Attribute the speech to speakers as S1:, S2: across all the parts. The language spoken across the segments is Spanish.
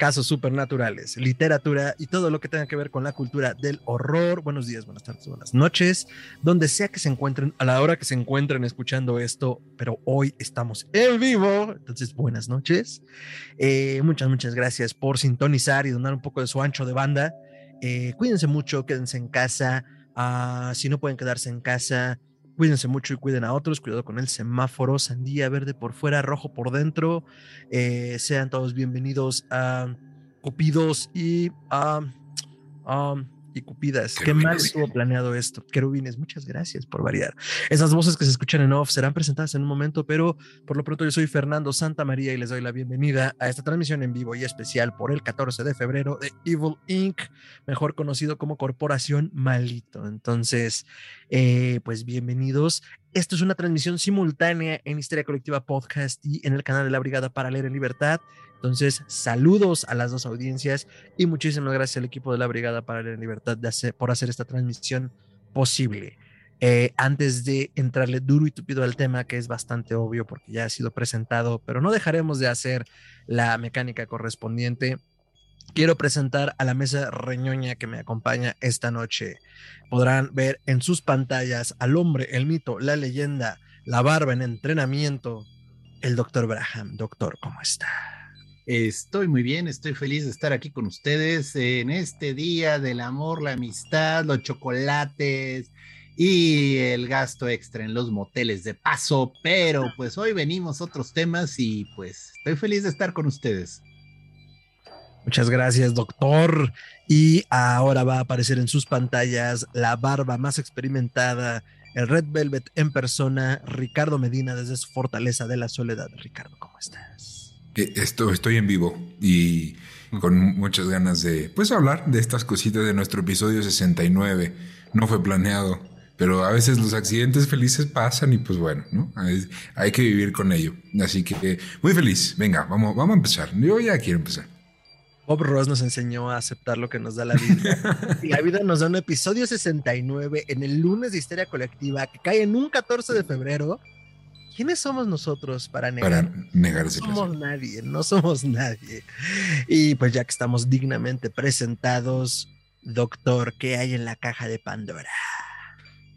S1: casos supernaturales, literatura y todo lo que tenga que ver con la cultura del horror. Buenos días, buenas tardes, buenas noches, donde sea que se encuentren, a la hora que se encuentren escuchando esto, pero hoy estamos en vivo, entonces buenas noches. Eh, muchas, muchas gracias por sintonizar y donar un poco de su ancho de banda. Eh, cuídense mucho, quédense en casa. Ah, si no pueden quedarse en casa, Cuídense mucho y cuiden a otros. Cuidado con el semáforo, sandía verde por fuera, rojo por dentro. Eh, sean todos bienvenidos a Cupidos y a y Cupidas. Qué mal estuvo planeado esto. Querubines, muchas gracias por variar. Esas voces que se escuchan en off serán presentadas en un momento, pero por lo pronto yo soy Fernando Santa María y les doy la bienvenida a esta transmisión en vivo y especial por el 14 de febrero de Evil Inc., mejor conocido como Corporación Malito. Entonces, eh, pues bienvenidos. Esto es una transmisión simultánea en Historia Colectiva Podcast y en el canal de la Brigada para Leer en Libertad. Entonces, saludos a las dos audiencias y muchísimas gracias al equipo de la Brigada para la Libertad de hacer, por hacer esta transmisión posible. Eh, antes de entrarle duro y tupido al tema, que es bastante obvio porque ya ha sido presentado, pero no dejaremos de hacer la mecánica correspondiente. Quiero presentar a la mesa reñoña que me acompaña esta noche. Podrán ver en sus pantallas al hombre, el mito, la leyenda, la barba en entrenamiento, el doctor Braham. Doctor, ¿cómo está?
S2: Estoy muy bien, estoy feliz de estar aquí con ustedes en este día del amor, la amistad, los chocolates y el gasto extra en los moteles de paso, pero pues hoy venimos otros temas y pues estoy feliz de estar con ustedes.
S1: Muchas gracias, doctor. Y ahora va a aparecer en sus pantallas la barba más experimentada, el Red Velvet en persona, Ricardo Medina desde su fortaleza de la soledad. Ricardo, ¿cómo estás?
S3: Esto, estoy en vivo y con muchas ganas de pues hablar de estas cositas de nuestro episodio 69. No fue planeado, pero a veces los accidentes felices pasan y pues bueno, ¿no? Hay, que vivir con ello. Así que muy feliz. Venga, vamos, vamos a empezar. Yo ya quiero empezar.
S1: Bob Ross nos enseñó a aceptar lo que nos da la vida. y la vida nos da un episodio 69 en el lunes de Histeria Colectiva que cae en un 14 de febrero ¿quiénes somos nosotros para negar?
S3: Para negar ese
S1: No somos nadie, no somos nadie. Y pues ya que estamos dignamente presentados, doctor, ¿qué hay en la caja de Pandora?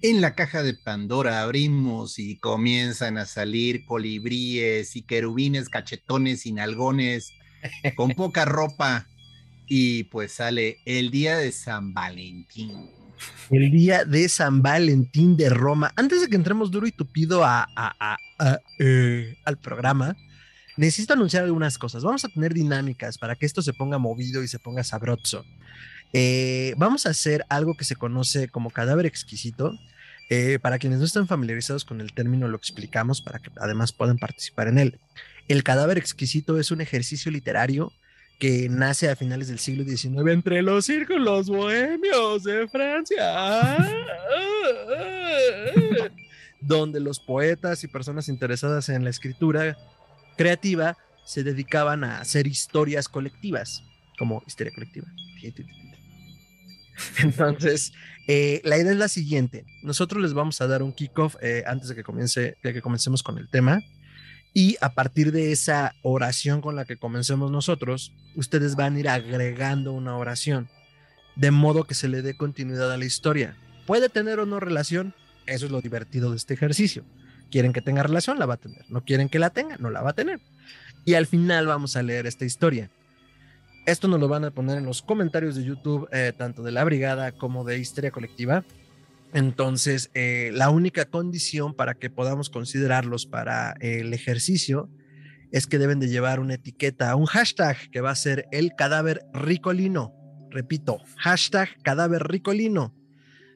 S2: En la caja de Pandora abrimos y comienzan a salir colibríes y querubines, cachetones y nalgones con poca ropa. Y pues sale el día de San Valentín
S1: el día de San Valentín de Roma. Antes de que entremos duro y tupido a, eh, al programa, necesito anunciar algunas cosas. Vamos a tener dinámicas para que esto se ponga movido y se ponga sabroso. Eh, vamos a hacer algo que se conoce como cadáver exquisito. Eh, para quienes no están familiarizados con el término, lo explicamos para que además puedan participar en él. El cadáver exquisito es un ejercicio literario que nace a finales del siglo XIX entre los círculos bohemios de Francia, donde los poetas y personas interesadas en la escritura creativa se dedicaban a hacer historias colectivas, como historia colectiva. Entonces, eh, la idea es la siguiente. Nosotros les vamos a dar un kickoff eh, antes de que, comience, de que comencemos con el tema. Y a partir de esa oración con la que comencemos nosotros, ustedes van a ir agregando una oración, de modo que se le dé continuidad a la historia. Puede tener o no relación, eso es lo divertido de este ejercicio. Quieren que tenga relación, la va a tener. No quieren que la tenga, no la va a tener. Y al final vamos a leer esta historia. Esto nos lo van a poner en los comentarios de YouTube, eh, tanto de la brigada como de Histeria Colectiva. Entonces, eh, la única condición para que podamos considerarlos para el ejercicio es que deben de llevar una etiqueta, un hashtag que va a ser el cadáver ricolino. Repito, hashtag cadáver ricolino.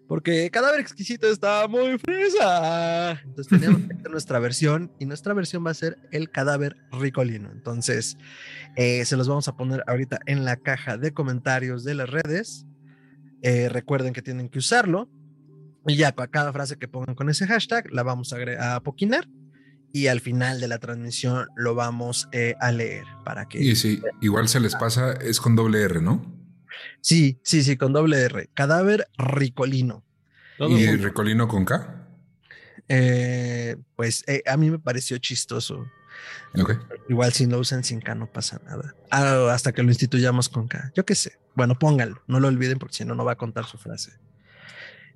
S1: Porque cadáver exquisito está muy fresa. Entonces tenemos nuestra versión y nuestra versión va a ser el cadáver ricolino. Entonces, eh, se los vamos a poner ahorita en la caja de comentarios de las redes. Eh, recuerden que tienen que usarlo Y ya cada frase que pongan con ese hashtag la vamos a, a poquinar y al final de la transmisión lo vamos eh, a leer para que...
S3: Y sí, igual se les pasa, es con doble R, ¿no?
S1: Sí, sí, sí, con doble R. Cadáver ricolino.
S3: ¿Y ricolino con K?
S1: Eh, pues eh, a mí me pareció chistoso. Igual si lo usan sin K no pasa nada. Ah, hasta que lo instituyamos con K. Yo qué sé. Bueno, pónganlo. No lo olviden porque si no, no va a contar su frase.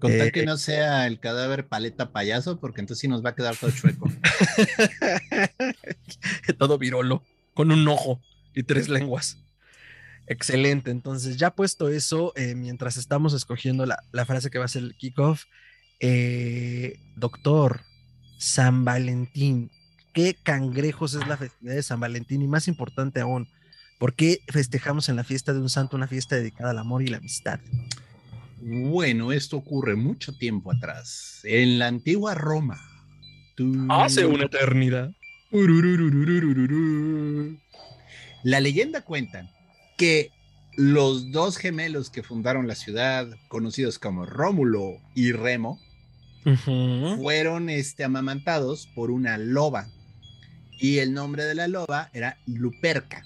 S2: Contar que no sea el cadáver paleta payaso, porque entonces sí nos va a quedar todo chueco.
S1: todo virolo, con un ojo y tres lenguas. Excelente. Entonces, ya puesto eso, eh, mientras estamos escogiendo la, frase que va a ser el kickoff, eh, doctor, San Valentín. ¿Qué cangrejos es la festividad de San Valentín? Y más importante aún, ¿por qué festejamos en la fiesta de un santo una fiesta dedicada al amor y la amistad?
S2: Bueno, esto ocurre mucho tiempo atrás, en la antigua Roma.
S1: Hace una eternidad.
S2: La leyenda cuenta que los dos gemelos que fundaron la ciudad, conocidos como Rómulo y Remo, fueron este, amamantados por una loba. Y el nombre de la loba era Luperca.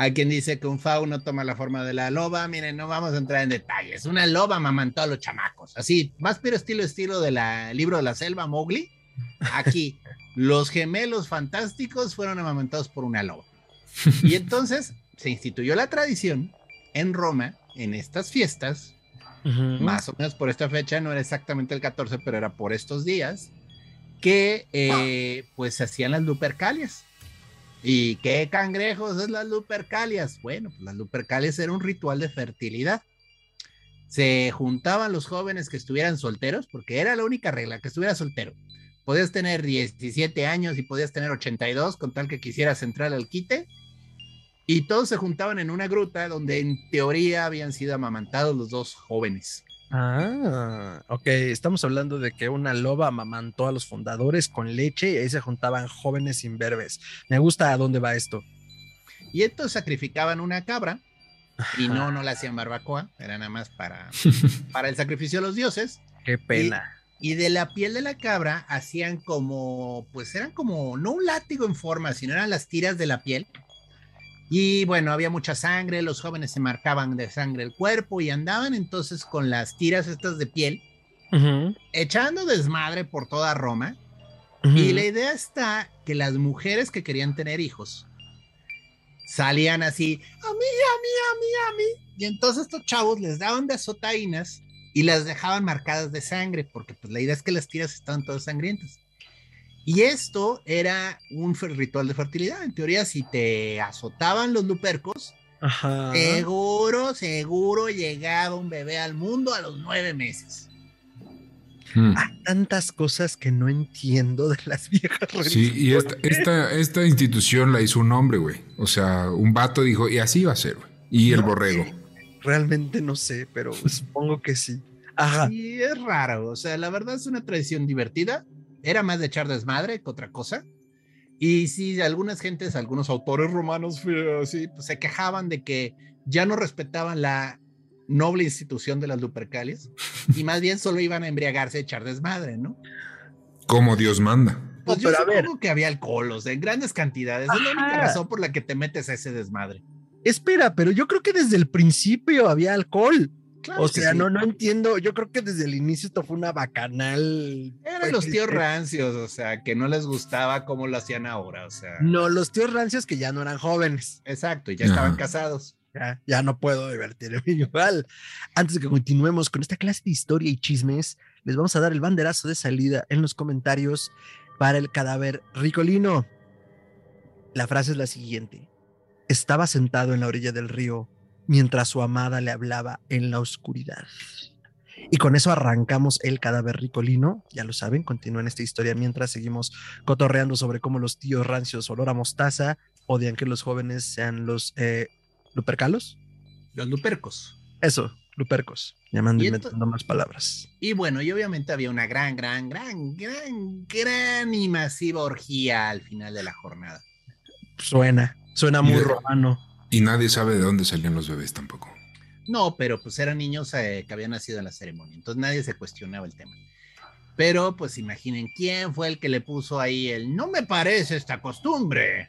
S2: Hay quien dice que un fauno toma la forma de la loba. Miren, no vamos a entrar en detalles. Una loba mamantó a los chamacos. Así, más pero estilo estilo del libro de la selva, Mowgli. Aquí, los gemelos fantásticos fueron amamantados por una loba. Y entonces se instituyó la tradición en Roma, en estas fiestas, más o menos por esta fecha, no era exactamente el 14, pero era por estos días, que eh, pues se hacían las lupercalias. ¿Y qué cangrejos es las lupercalias? Bueno, pues las lupercalias era un ritual de fertilidad. Se juntaban los jóvenes que estuvieran solteros, porque era la única regla, que estuviera soltero. Podías tener 17 años y podías tener 82 con tal que quisieras entrar al quite. Y todos se juntaban en una gruta donde en teoría habían sido amamantados los dos jóvenes.
S1: Ah, ok. Estamos hablando de que una loba amamantó a los fundadores con leche y ahí se juntaban jóvenes imberbes. Me gusta a dónde va esto.
S2: Y entonces sacrificaban una cabra y no, no la hacían barbacoa, era nada más para, para el sacrificio de los dioses.
S1: Qué pena.
S2: Y, y, de la piel de la cabra hacían como, pues eran como, no un látigo en forma, sino eran las tiras de la piel y bueno, había mucha sangre, los jóvenes se marcaban de sangre el cuerpo y andaban entonces con las tiras estas de piel, echando desmadre por toda Roma. Y la idea está que las mujeres que querían tener hijos salían así, a mí, a mí, a mí, a mí. Y entonces estos chavos les daban de azotaínas y las dejaban marcadas de sangre, porque pues la idea es que las tiras estaban todas sangrientas. Y esto era un ritual de fertilidad. En teoría, si te azotaban los lupercos, seguro, seguro llegaba un bebé al mundo a los nueve meses.
S1: Hmm. Hay tantas cosas que no entiendo de las viejas
S3: Sí, y esta, esta, institución la hizo un hombre, güey. O sea, un vato dijo, y así va a ser, güey. Y el borrego.
S1: Realmente no sé, pero supongo que sí. Ajá.
S2: Y es raro. O sea, la verdad es una tradición divertida era más de echar desmadre que otra cosa. Y sí, algunas gentes, algunos autores romanos así, pues, se quejaban de que ya no respetaban la noble institución de las Lupercalias y más bien solo iban a embriagarse, a echar desmadre, ¿no?
S3: Como Dios manda.
S2: Pues yo supongo que había alcohol, o sea, en grandes cantidades. Es la única razón por la que te metes a ese desmadre.
S1: Espera, pero yo creo que desde el principio había alcohol o sea, no, no entiendo. Yo creo que desde el inicio esto fue una bacanal.
S2: Eran los tíos rancios, o sea, que no les gustaba cómo lo hacían ahora, o sea.
S1: No, los tíos rancios que ya no eran jóvenes.
S2: Exacto, y ya estaban casados.
S1: Ya, ya no puedo divertirme igual. Antes de que continuemos con esta clase de historia y chismes, les vamos a dar el banderazo de salida en los comentarios para el cadáver ricolino. La frase es la siguiente. Estaba sentado en la orilla del río mientras su amada le hablaba en la oscuridad. Y con eso arrancamos el cadáver ricolino. Ya lo saben, continúen esta historia mientras seguimos cotorreando sobre cómo los tíos rancios olor a mostaza odian que los jóvenes sean los eh, lupercalos.
S2: Los lupercos.
S1: Eso, lupercos, llamando y inventando más palabras.
S2: Y bueno, y obviamente había una gran, gran, gran, gran, gran y masiva orgía al final de la jornada.
S1: Suena, suena muy romano.
S3: Y nadie sabe de dónde salían los bebés tampoco.
S2: No, pero pues eran niños eh, que habían nacido en la ceremonia, entonces nadie se cuestionaba el tema. Pero pues imaginen quién fue el que le puso ahí el no me parece esta costumbre.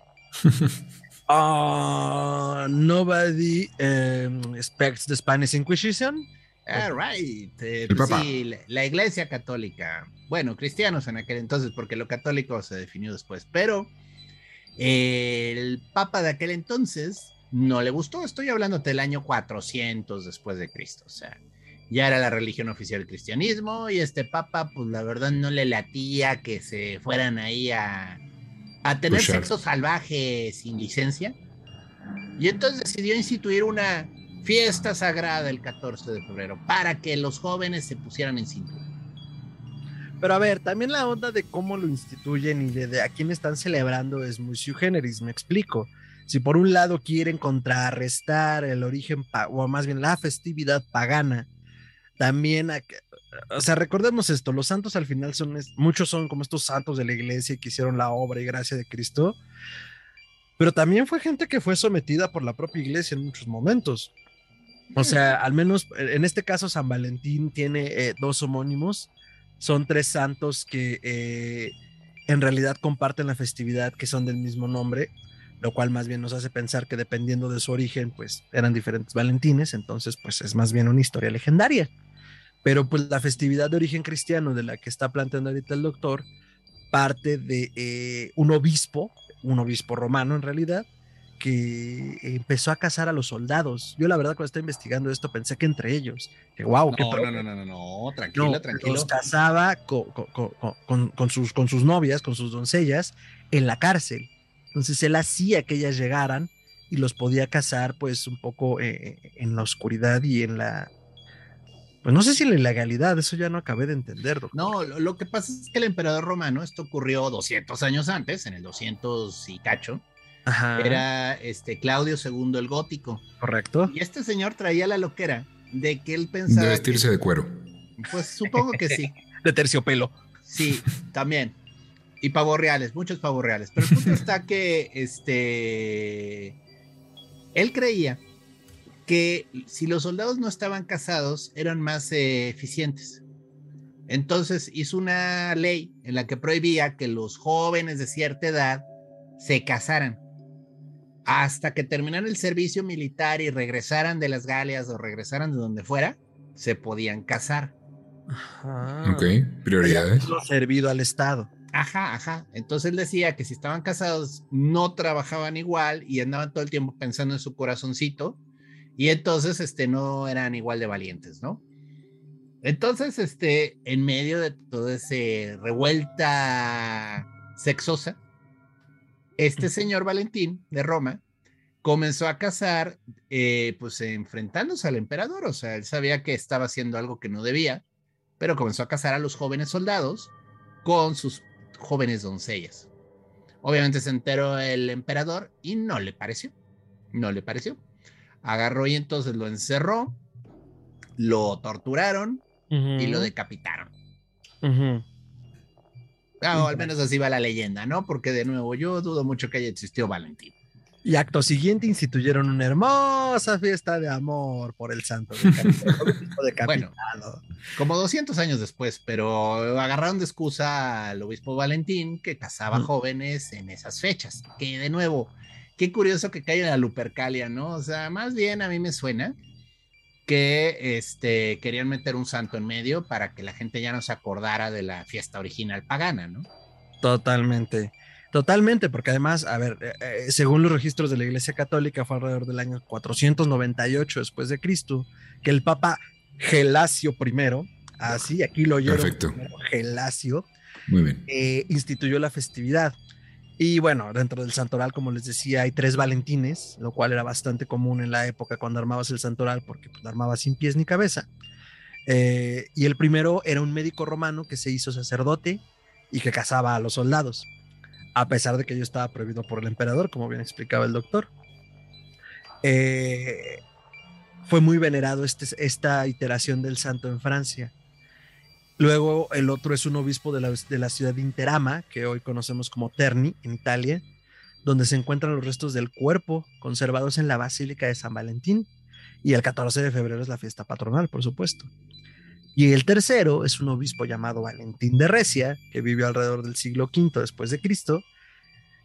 S1: Uh, nobody um, expects the Spanish Inquisition.
S2: All right. Eh, pues sí, la, la, iglesia católica. Bueno, cristianos en aquel entonces, porque lo católico se definió después. Pero eh, el papa de aquel entonces no le gustó. Estoy hablando del año 400 después de Cristo. O sea, ya era la religión oficial del cristianismo. Y este papa, pues la verdad no le latía que se fueran ahí a a tener sexo salvaje sin licencia. Y entonces decidió instituir una fiesta sagrada el 14 de febrero para que los jóvenes se pusieran en cintura.
S1: Pero a ver, también la onda de cómo lo instituyen y de, a quién están celebrando es muy sui generis, me explico. Si por un lado quieren contrarrestar el origen, o más bien la festividad pagana, también o sea, recordemos esto, los santos al final son, muchos son como estos santos de la iglesia que hicieron la obra y gracia de Cristo, pero también fue gente que fue sometida por la propia iglesia en muchos momentos. O sea, al menos en este caso San Valentín tiene eh, dos homónimos, son tres santos que eh, en realidad comparten la festividad, que son del mismo nombre, lo cual más bien nos hace pensar que dependiendo de su origen, pues eran diferentes Valentines, entonces pues es más bien una historia legendaria. Pero pues la festividad de origen cristiano de la que está planteando ahorita el doctor parte de eh, un obispo, un obispo romano en realidad, que empezó a cazar a los soldados. Yo la verdad cuando estaba investigando esto pensé que entre ellos, que wow,
S2: no, no, no, no, no, no, tranquilo, tranquilo.
S1: Los cazaba con, con, con, sus, con sus novias, con sus doncellas, en la cárcel. Entonces él hacía que ellas llegaran y los podía cazar pues un poco eh, en la oscuridad y en la pues no sé si la ilegalidad, eso ya no acabé de entender.
S2: No, lo, que pasa es que el emperador romano, esto ocurrió 200 años antes, en el 200 y cacho, era este Claudio II el gótico.
S1: Correcto.
S2: Y este señor traía la loquera de que él pensaba...
S3: De vestirse de cuero.
S2: Pues supongo que sí.
S1: de terciopelo.
S2: Sí, también. Y pavos reales, muchos pavos reales. Pero el punto está que este... Él creía que si los soldados no estaban casados, eran más eh, eficientes. Entonces hizo una ley en la que prohibía que los jóvenes de cierta edad se casaran. Hasta que terminaran el servicio militar y regresaran de las Galias o regresaran de donde fuera, se podían casar.
S3: Ajá. Ok, prioridades.
S1: Servido al Estado.
S2: Ajá, ajá. Entonces él decía que si estaban casados no trabajaban igual y andaban todo el tiempo pensando en su corazoncito y entonces, este, no eran igual de valientes, ¿no? Entonces, este, en medio de toda esa revuelta sexosa, este señor Valentín de Roma comenzó a cazar, eh, pues enfrentándose al emperador, o sea, él sabía que estaba haciendo algo que no debía, pero comenzó a cazar a los jóvenes soldados con sus jóvenes doncellas. Obviamente se enteró el emperador y no le pareció, no le pareció agarró y entonces lo encerró, lo torturaron y lo decapitaron. Ah, al menos así va la leyenda, ¿no? Porque de nuevo, yo dudo mucho que haya existido Valentín.
S1: Y acto siguiente instituyeron una hermosa fiesta de amor por el santo
S2: bueno, como 200 años después, pero agarraron de excusa al obispo Valentín que casaba jóvenes en esas fechas, que de nuevo, qué curioso que caiga la Lupercalia, ¿no? O sea, más bien a mí me suena que este, querían meter un santo en medio para que la gente ya no se acordara de la fiesta original pagana, ¿no?
S1: Totalmente. Totalmente, porque además, a ver, eh, eh, según los registros de la Iglesia Católica, fue alrededor del año 498 después de Cristo, que el Papa Gelasio I, así aquí lo oyeron,
S3: Perfecto.
S1: Gelasio,
S3: Muy bien.
S1: Eh, instituyó la festividad. Y bueno, dentro del santoral, como les decía, hay tres valentines, lo cual era bastante común en la época cuando armabas el santoral, porque pues, lo armabas sin pies ni cabeza. Eh, y el primero era un médico romano que se hizo sacerdote y que cazaba a los soldados, a pesar de que ello estaba prohibido por el emperador, como bien explicaba el doctor. Eh, fue muy venerado este, esta iteración del santo en Francia. Luego el otro es un obispo de la, de la, ciudad de Interama, que hoy conocemos como Terni, en Italia, donde se encuentran los restos del cuerpo conservados en la Basílica de San Valentín. Y el 14 de febrero es la fiesta patronal, por supuesto. Y el tercero es un obispo llamado Valentín de Recia, que vivió alrededor del siglo V después de Cristo,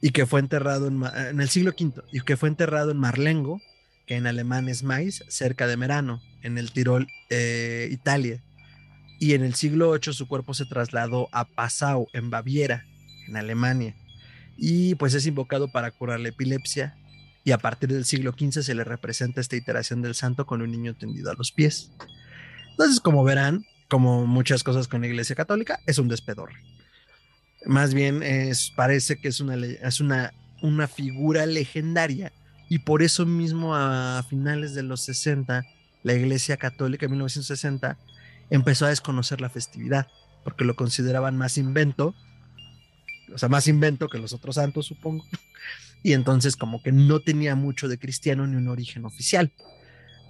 S1: y que fue enterrado en, el siglo V, y que fue enterrado en Marlengo, que en alemán es Mais, cerca de Merano, en el Tirol, eh, Italia. Y en el siglo VIII su cuerpo se trasladó a Passau, en Baviera, en Alemania. Y pues es invocado para curar la epilepsia. Y a partir del siglo XV se le representa esta iteración del santo con un niño tendido a los pies. Entonces, como verán, como muchas cosas con la Iglesia Católica, es un despedor. Más bien es, parece que es una, es una, una figura legendaria y por eso mismo a finales de los 60, la Iglesia Católica en 1960 empezó a desconocer la festividad porque lo consideraban más invento, o sea, más invento que los otros santos, supongo. Y entonces como que no tenía mucho de cristiano ni un origen oficial.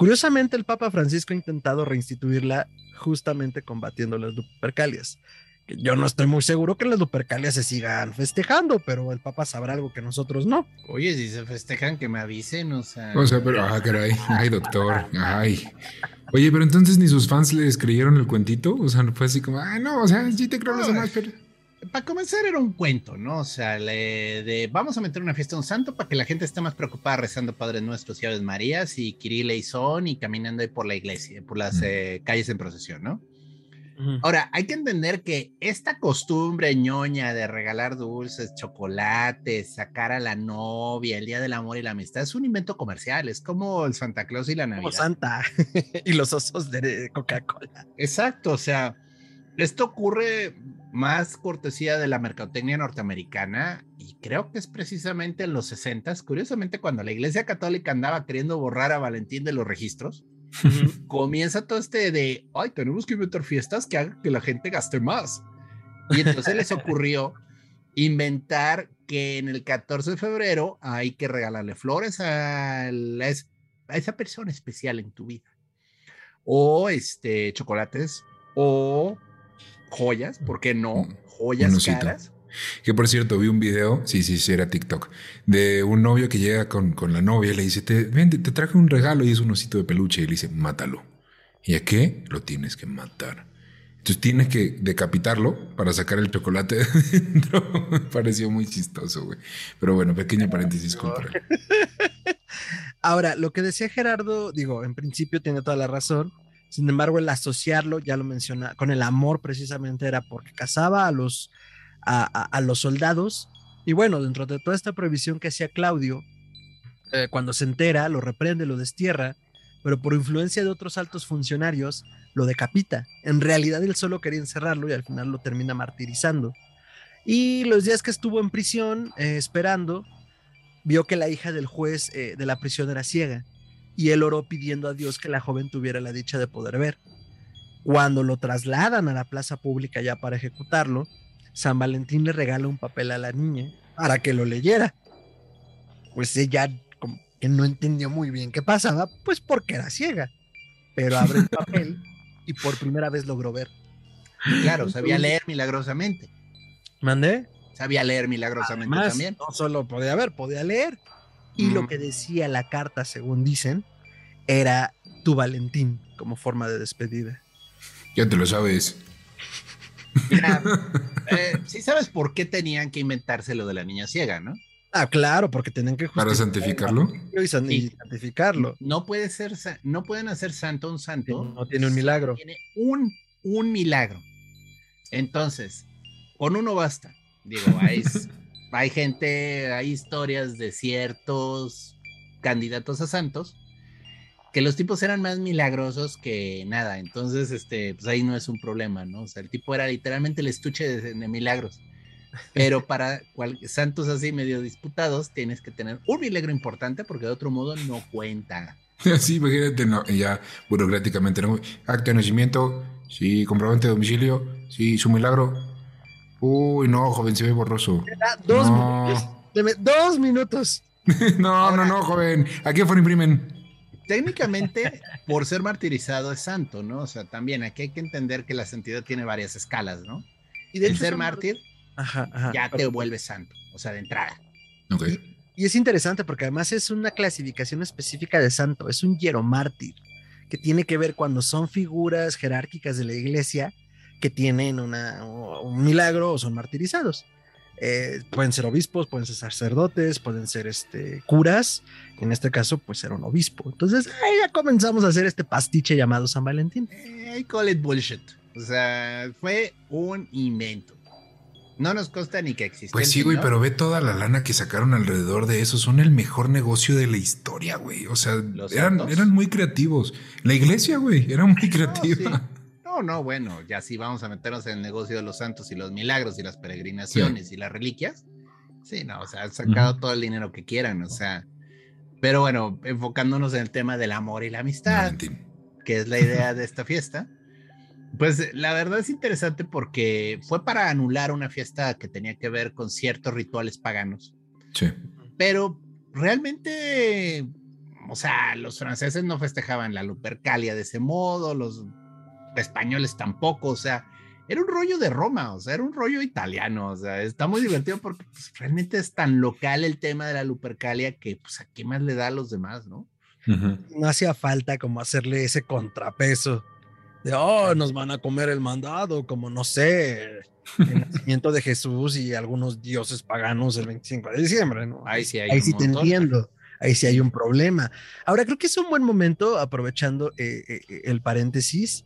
S1: Curiosamente, el Papa Francisco ha intentado reinstituirla justamente combatiendo las Lupercalias yo no estoy muy seguro que las Lupercalias se sigan festejando, pero el Papa sabrá algo que nosotros no.
S2: Oye, si se festejan, que me avisen, o sea.
S3: O sea, pero, ah, caray, ay, doctor, ay. Oye, pero entonces ni sus fans les creyeron el cuentito, o sea, no fue así como, ah, no, o sea, sí te creo los demás, pero.
S2: Para comenzar era un cuento, ¿no? O sea, de vamos a meter una fiesta a un santo para que la gente esté más preocupada rezando Padres Nuestros y Aves Marías y Kirile y Son y caminando ahí por la iglesia, por las mm. eh, calles en procesión, ¿no? Ahora, hay que entender que esta costumbre ñoña de regalar dulces, chocolates, sacar a la novia, el Día del Amor y la Amistad, es un invento comercial, es como el Santa Claus y la Navidad. Como
S1: Santa y los osos de Coca-Cola.
S2: Exacto, o sea, esto ocurre más cortesía de la mercadotecnia norteamericana y creo que es precisamente en los 60, curiosamente cuando la Iglesia Católica andaba queriendo borrar a Valentín de los registros comienza todo este de, ay, tenemos que inventar fiestas que hagan que la gente gaste más. Y entonces les ocurrió inventar que en el 14 de febrero hay que regalarle flores a, a esa persona especial en tu vida. O este, chocolates, o joyas, ¿por qué no? Mm, joyas caras.
S3: Que por cierto, vi un video, sí, sí, sí, era TikTok, de un novio que llega con, con la novia y le dice, te, ven, te, traje un regalo y es un osito de peluche y le dice, mátalo. ¿Y a qué? Lo tienes que matar. Entonces tienes que decapitarlo para sacar el chocolate de dentro. Me pareció muy chistoso, güey. Pero bueno, pequeño paréntesis cultural.
S1: Ahora, lo que decía Gerardo, digo, en principio tiene toda la razón. Sin embargo, el asociarlo, ya lo menciona, con el amor precisamente era porque casaba a los a, los soldados. Y bueno, dentro de toda esta prohibición que hacía Claudio, eh, cuando se entera, lo reprende, lo destierra, pero por influencia de otros altos funcionarios, lo decapita. En realidad él solo quería encerrarlo y al final lo termina martirizando. Y los días que estuvo en prisión eh, esperando, vio que la hija del juez eh, de la prisión era ciega y él oró pidiendo a Dios que la joven tuviera la dicha de poder ver. Cuando lo trasladan a la plaza pública ya para ejecutarlo, San Valentín le regala un papel a la niña para que lo leyera. Pues ella como que no entendió muy bien qué pasaba, pues porque era ciega. Pero abre el papel y por primera vez logró ver.
S2: Claro, sabía leer milagrosamente.
S1: ¿Mandé?
S2: Sabía leer milagrosamente también.
S1: No solo podía ver, podía leer. Y lo que decía la carta, según dicen, era tu Valentín como forma de despedida.
S3: Ya te lo sabes.
S2: Eh, sí sabes por qué tenían que inventarse lo de la niña ciega, ¿no?
S1: Ah, claro, porque tenían que
S3: para santificarlo
S1: y, santificarlo.
S2: No puede ser, no pueden hacer santo un santo.
S1: No tiene un milagro.
S2: Tiene un, un milagro. Entonces, con uno basta. Digo, hay, hay gente, hay historias de ciertos candidatos a santos que los tipos eran más milagrosos que nada, entonces, este, pues ahí no es un problema, ¿no? O sea, el tipo era literalmente el estuche de, milagros. Pero para santos así medio disputados, tienes que tener un milagro importante porque de otro modo no cuenta.
S3: Sí, imagínate, ya burocráticamente, ¿no? Acto de nacimiento, sí, comprobante de domicilio, sí, su milagro. Uy, no, joven, se ve borroso.
S1: Dos minutos. Dos minutos.
S3: no, no, no, joven. ¿A qué fue imprimen?
S2: técnicamente, por ser martirizado es santo, ¿no? O sea, también aquí hay que entender que la santidad tiene varias escalas, ¿no? Y de ser mártir, ya te vuelves santo, o sea, de entrada.
S3: Ok.
S1: Y es interesante porque además es una clasificación específica de santo, es un hieromártir, que tiene que ver cuando son figuras jerárquicas de la iglesia que tienen una, un milagro o son martirizados. Eh, pueden ser obispos, pueden ser sacerdotes, pueden ser este, curas. En este caso, pues era un obispo. Entonces, ahí ya comenzamos a hacer este pastiche llamado San Valentín.
S2: Eh, I call it bullshit. O sea, fue un invento. No nos consta ni que exista.
S3: Pues sí, güey, pero ve toda la lana que sacaron alrededor de eso. Son el mejor negocio de la historia, güey. O sea, eran, eran, muy creativos. La iglesia, güey, era muy creativa.
S2: No, no, bueno, ya sí vamos a meternos en el negocio de los santos y los milagros y las peregrinaciones y las reliquias. Sí, no, o sea, han sacado todo el dinero que quieran, o sea. Pero bueno, enfocándonos en el tema del amor y la amistad, que es la idea de esta fiesta. Pues la verdad es interesante porque fue para anular una fiesta que tenía que ver con ciertos rituales paganos.
S3: Sí.
S2: Pero realmente, o sea, los franceses no festejaban la Lupercalia de ese modo, los españoles tampoco, o sea, era un rollo de Roma, o sea, era un rollo italiano, o sea, está muy divertido porque pues, realmente es tan local el tema de la Lupercalia que, pues, ¿a qué más le da a los demás, no?
S1: No hacía falta como hacerle ese contrapeso de, oh, nos van a comer el mandado, como no sé, el nacimiento de Jesús y algunos dioses paganos el 25 de diciembre, ¿no?
S2: Ahí sí hay
S1: Ahí sí te entiendo. Ahí sí hay un problema. Ahora creo que es un buen momento, aprovechando eh, eh, el paréntesis,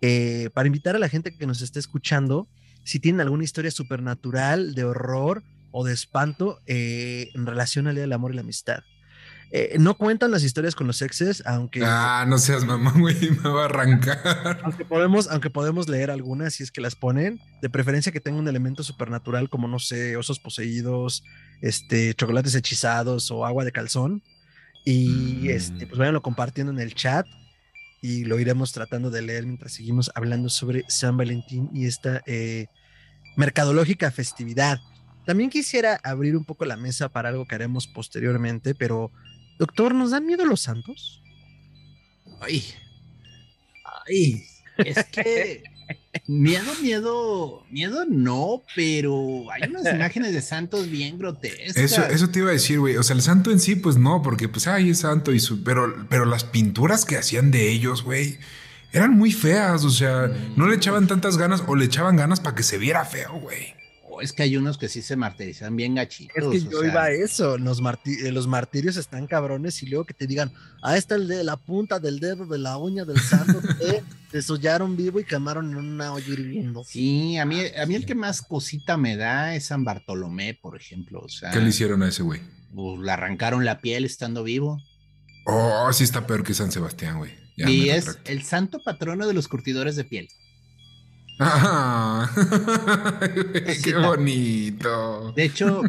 S1: eh, para invitar a la gente que nos esté escuchando, si tienen alguna historia supernatural, de horror o de espanto eh, en relación al Día del Amor y la Amistad. Eh, no cuentan las historias con los exes, aunque.
S3: Ah, no seas mamá, güey, me va a arrancar.
S1: Aunque podemos, aunque podemos leer algunas si es que las ponen, de preferencia que tenga un elemento supernatural, como no sé, osos poseídos, este, chocolates hechizados o agua de calzón. Y este, mm. pues váyanlo compartiendo en el chat y lo iremos tratando de leer mientras seguimos hablando sobre San Valentín y esta eh, mercadológica festividad. También quisiera abrir un poco la mesa para algo que haremos posteriormente, pero doctor, ¿nos dan miedo los santos?
S2: Ay, ay, es que Miedo, miedo, miedo no, pero hay unas imágenes de santos bien grotescas.
S3: Eso, eso te iba a decir, güey. O sea, el santo en sí, pues no, porque pues ay, es santo y su, pero, pero las pinturas que hacían de ellos, güey, eran muy feas. O sea, no le echaban tantas ganas o le echaban ganas para que se viera feo, güey
S2: es que hay unos que sí se martirizan bien gachitos.
S1: Es que yo iba a eso, los, eh, los martirios están cabrones y luego que te digan, ah, está el de la punta del dedo de la uña del santo, te desollaron vivo y quemaron en una olla hirviendo.
S2: Sí, a mí, a mí el que más cosita me da es San Bartolomé, por ejemplo. O sea,
S3: ¿Qué le hicieron a ese güey?
S2: Pues le arrancaron la piel estando vivo.
S3: Oh, sí está peor que San Sebastián, güey.
S2: y es el santo patrono de los curtidores de piel.
S3: Ah, qué bonito.
S2: De hecho,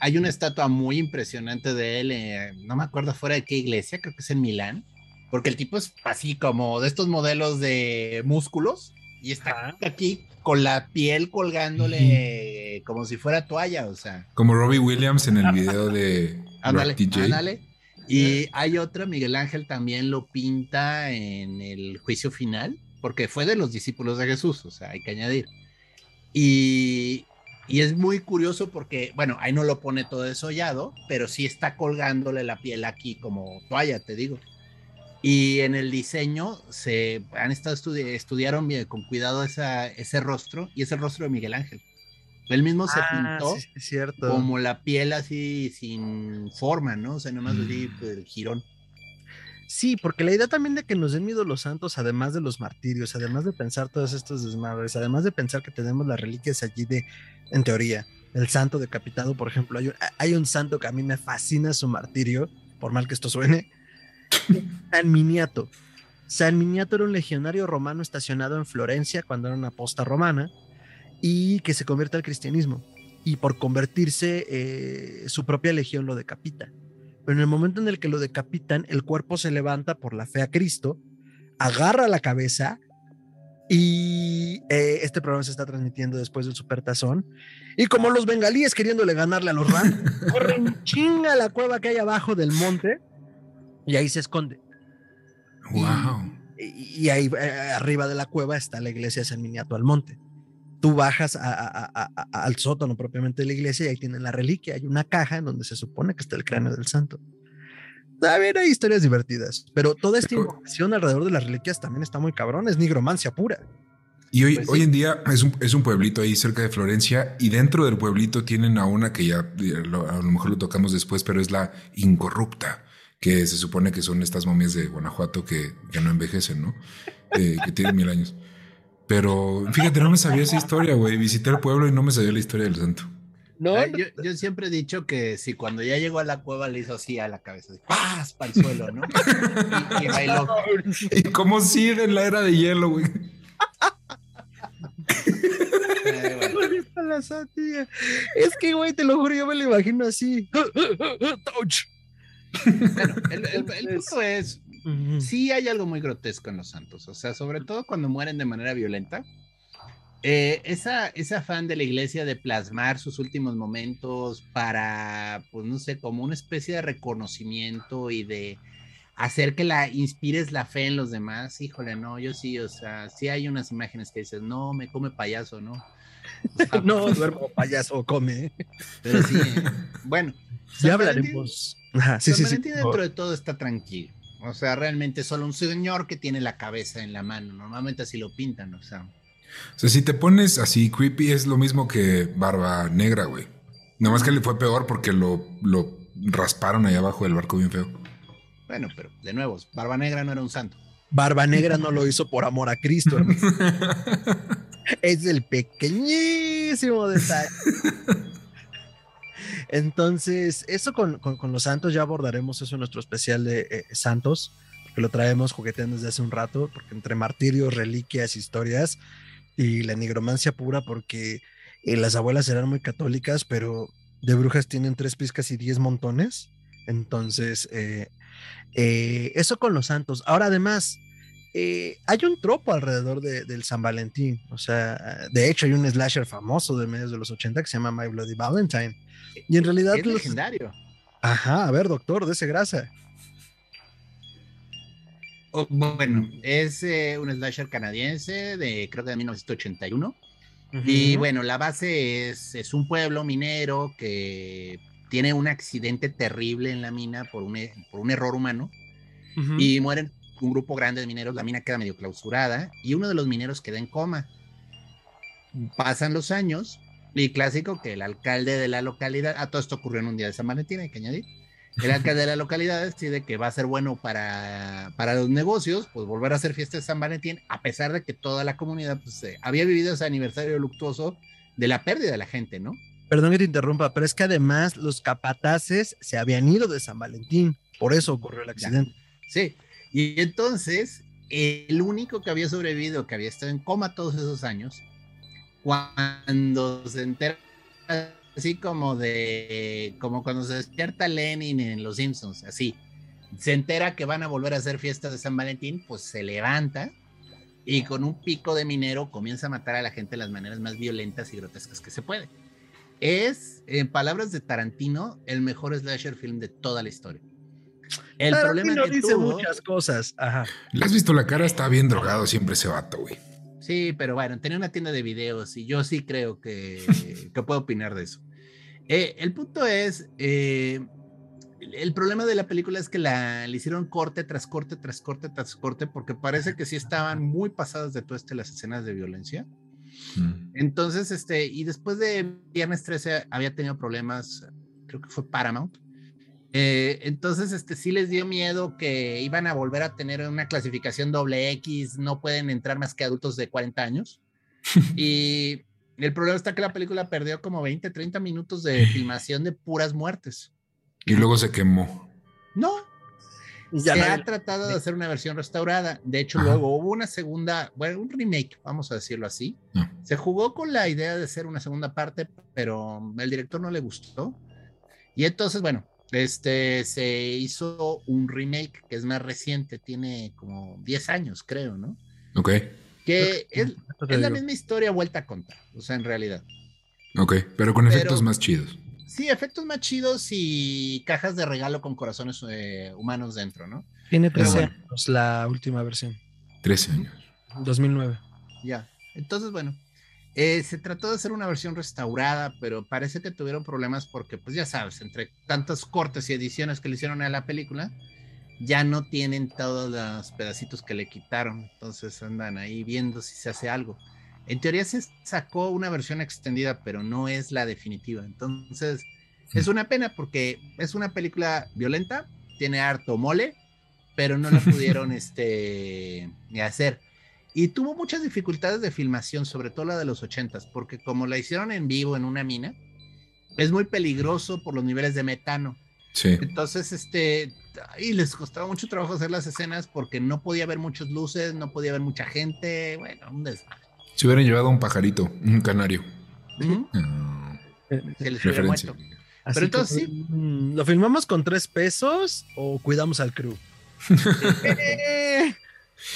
S2: hay una estatua muy impresionante de él, eh, no me acuerdo fuera de qué iglesia, creo que es en Milán, porque el tipo es así como de estos modelos de músculos y está aquí con la piel colgándole como si fuera toalla, o sea.
S3: Como Robbie Williams en el video de
S2: ándale, ándale. Y hay otro, Miguel Ángel también lo pinta en el juicio final porque fue de los discípulos de Jesús, o sea, hay que añadir. Y, y es muy curioso porque, bueno, ahí no lo pone todo desollado, pero sí está colgándole la piel aquí como toalla, te digo. Y en el diseño se han estado estudiaron bien, con cuidado esa, ese rostro y es el rostro de Miguel Ángel. Él mismo se ah, pintó
S1: cierto.
S2: como la piel así sin forma, ¿no? O sea, nomás mm. el girón.
S1: Sí, porque la idea también de que nos den miedo los santos, además de los martirios, además de pensar todos estos desmadres, además de pensar que tenemos las reliquias allí de, en teoría, el santo decapitado, por ejemplo, hay un, hay un santo que a mí me fascina su martirio, por mal que esto suene, San Miniato. San Miniato era un legionario romano estacionado en Florencia cuando era una posta romana y que se convierte al cristianismo. Y por convertirse, eh, su propia legión lo decapita. Pero en el momento en el que lo decapitan, el cuerpo se levanta por la fe a Cristo, agarra la cabeza y eh, este programa se está transmitiendo después del Supertazón. Y como los bengalíes queriéndole ganarle a los Rams, corren chinga la cueva que hay abajo del monte y ahí se esconde.
S3: Wow.
S1: Y, ahí eh, arriba de la cueva está la iglesia de San Miniato al monte. Tú bajas al sótano propiamente de la iglesia y ahí tienen la reliquia. Hay una caja en donde se supone que está el cráneo del santo. También hay historias divertidas, pero toda esta información alrededor de las reliquias también está muy cabrón, es nigromancia pura.
S3: Y hoy, pues hoy en día es un, es un, pueblito ahí cerca de Florencia y dentro del pueblito tienen a una que ya a lo mejor lo tocamos después, pero es la incorrupta, que se supone que son estas momias de Guanajuato que, que no envejecen, ¿no? Eh, que tienen mil años. Pero fíjate, no me sabía esa historia, güey. Visité el pueblo y no me sabía la historia del santo.
S2: No, yo, siempre he dicho que si cuando ya llegó a la cueva le hizo así a la cabeza, ¡paz! para el suelo, ¿no? y, bailó.
S3: Y como si en la era de hielo, güey.
S1: Es que, güey, te lo juro, yo me lo imagino así.
S2: Bueno, el punto es, sí hay algo muy grotesco en los santos, o sea, sobre todo cuando mueren de manera violenta. Eh, esa, esa afán de la iglesia de plasmar sus últimos momentos para, pues no sé, como una especie de reconocimiento y de hacer que la inspires la fe en los demás, híjole, no, yo sí, o sea, sí hay unas imágenes que dices, no, me come payaso, ¿no?
S1: no, duermo payaso, come.
S2: Pero sí, eh, bueno.
S1: Ya hablaremos.
S2: sí, sí, sí, dentro de todo está tranquilo. O sea, realmente solo un señor que tiene la cabeza en la mano. Normalmente así lo pintan, o sea.
S3: O sea, si te pones así creepy es lo mismo que Barba Negra, güey. Nada más que le fue peor porque lo, lo rasparon ahí abajo del barco bien feo.
S2: Bueno, pero de nuevo, Barba Negra no era un santo.
S1: Barba Negra no lo hizo por amor a Cristo. es el pequeñísimo detalle. Entonces, eso con, los santos, ya abordaremos eso en nuestro especial de eh, santos, que lo traemos jugueteando desde hace un rato, porque entre martirios, reliquias, historias y la nigromancia pura, porque eh, las abuelas eran muy católicas, pero de brujas tienen tres pizcas y diez montones. Entonces, eh, eso con los santos. Ahora, además, hay un tropo alrededor del San Valentín. O sea, de hecho, hay un slasher famoso de medios de los 80 que se llama My Bloody Valentine y en realidad.
S2: Es legendario.
S1: Ajá, a ver, doctor, de ese grasa.
S2: Oh, bueno, es eh, un slasher canadiense de creo que de 1981. Y bueno, la base es, es un pueblo minero que tiene un accidente terrible en la mina por un, por un error humano y mueren un grupo grande de mineros, la mina queda medio clausurada y uno de los mineros queda en coma. Pasan los años y clásico que el alcalde de la localidad, a ah, todo esto ocurrió en un día de San Valentín, hay que añadir. El alcalde de la localidad decide que va a ser bueno para, para los negocios, pues volver a hacer fiesta de San Valentín, a pesar de que toda la comunidad pues, eh, había vivido ese aniversario luctuoso de la pérdida de la gente, ¿no?
S1: Perdón que te interrumpa, pero es que además los capataces se habían ido de San Valentín, por eso ocurrió el accidente.
S2: Sí, y entonces el único que había sobrevivido, que había estado en coma todos esos años, cuando se entera así como de como cuando se despierta Lenin en Los Simpsons, así. Se entera que van a volver a hacer fiestas de San Valentín, pues se levanta y con un pico de minero comienza a matar a la gente de las maneras más violentas y grotescas que se puede. Es, en palabras de Tarantino, el mejor slasher film de toda la historia.
S1: El problema es que dice muchas cosas. Ajá.
S3: ¿Le has visto la cara? Está bien drogado siempre ese vato, güey.
S2: Sí, pero bueno, tenía una tienda de videos y yo sí creo que, que puedo opinar de eso. Eh, el punto es, eh, el problema de la película es que la, le hicieron corte tras corte, tras corte, tras corte, porque parece que sí estaban muy pasadas de todo este las escenas de violencia. Mm. Entonces, este, y después de Viernes 13 había tenido problemas, creo que fue Paramount, eh, entonces, este sí les dio miedo que iban a volver a tener una clasificación doble X, no pueden entrar más que adultos de 40 años. y el problema está que la película perdió como 20, 30 minutos de filmación de puras muertes.
S3: Y luego se quemó.
S2: No. se ha tratado de hacer una versión restaurada. De hecho, luego hubo una segunda, bueno, un remake, vamos a decirlo así. Se jugó con la idea de hacer una segunda parte, pero el director no le gustó. Y entonces, bueno, este se hizo un remake que es más reciente, tiene como 10 años, creo, ¿no?
S3: Ok.
S2: Que es, la misma historia vuelta a contar, o sea, en realidad.
S3: Ok, pero con efectos más chidos.
S2: Sí, efectos más chidos y cajas de regalo con corazones eh, humanos dentro, ¿no?
S1: Tiene 13 años la última versión.
S3: 13 años.
S1: 2009.
S2: Ya. Entonces, bueno, Eh, se trató de hacer una versión restaurada, pero parece que tuvieron problemas porque, pues ya sabes, entre tantos cortes y ediciones que le hicieron a la película, ya no tienen todos los pedacitos que le quitaron. Entonces andan ahí viendo si se hace algo. En teoría se sacó una versión extendida, pero no es la definitiva. Entonces es una pena porque es una película violenta, tiene harto mole, pero no la pudieron este, hacer. Y tuvo muchas dificultades de filmación, sobre todo la de los ochentas, porque como la hicieron en vivo en una mina, es muy peligroso por los niveles de metano.
S3: Sí.
S2: Entonces, este, y les costaba mucho trabajo hacer las escenas porque no podía haber muchas luces, no podía haber mucha gente, bueno, un desmadre.
S3: Se hubieran llevado un pajarito, un canario.
S2: Ujú.
S3: Ah,
S2: Se les hubiera
S3: referencia.
S2: muerto.
S1: Así
S2: Pero entonces
S1: que, mm, ¿Lo filmamos con tres pesos o cuidamos al crew?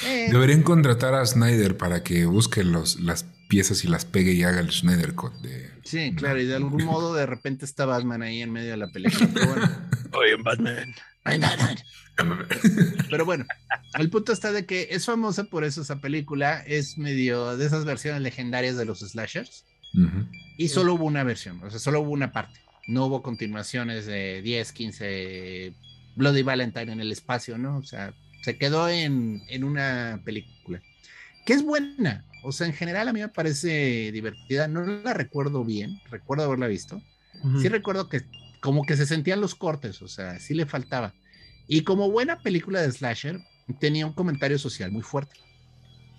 S2: Eh,
S3: Deberían contratar a Snyder para que busque los, las piezas y las pegue y haga el Snyder Cut de.
S2: Sí, claro, y de algún modo de repente está Batman ahí en medio de la película. Pero bueno,
S1: Oye, Batman.
S2: pero bueno, el punto está de que es famosa por eso esa película, es medio de esas versiones legendarias de los slashers, y solo hubo una versión, o sea, solo hubo una parte. No hubo continuaciones de 10, 15 Bloody Valentine en el espacio, ¿no? O sea, se quedó en, en una película. Que es buena. O sea, en general a mí me parece divertida. No la recuerdo bien. Recuerdo haberla visto.
S1: Ujú.
S2: Sí recuerdo que como que se sentían los cortes. O sea, sí le faltaba. Y como buena película de slasher, tenía un comentario social muy fuerte.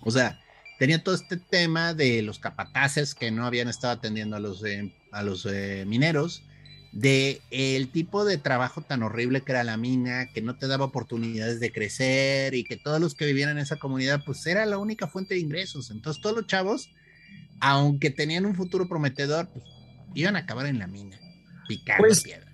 S2: O sea, tenía todo este tema de los capataces que no habían estado atendiendo a los, eh, a los eh, mineros, de el tipo de trabajo tan horrible que era la mina, que no te daba oportunidades de crecer y que todos los que vivían en esa comunidad, pues era la única fuente de ingresos. Entonces todos los chavos, aunque tenían un futuro prometedor, pues iban a acabar en la mina, picando
S1: Pues,
S2: piedra.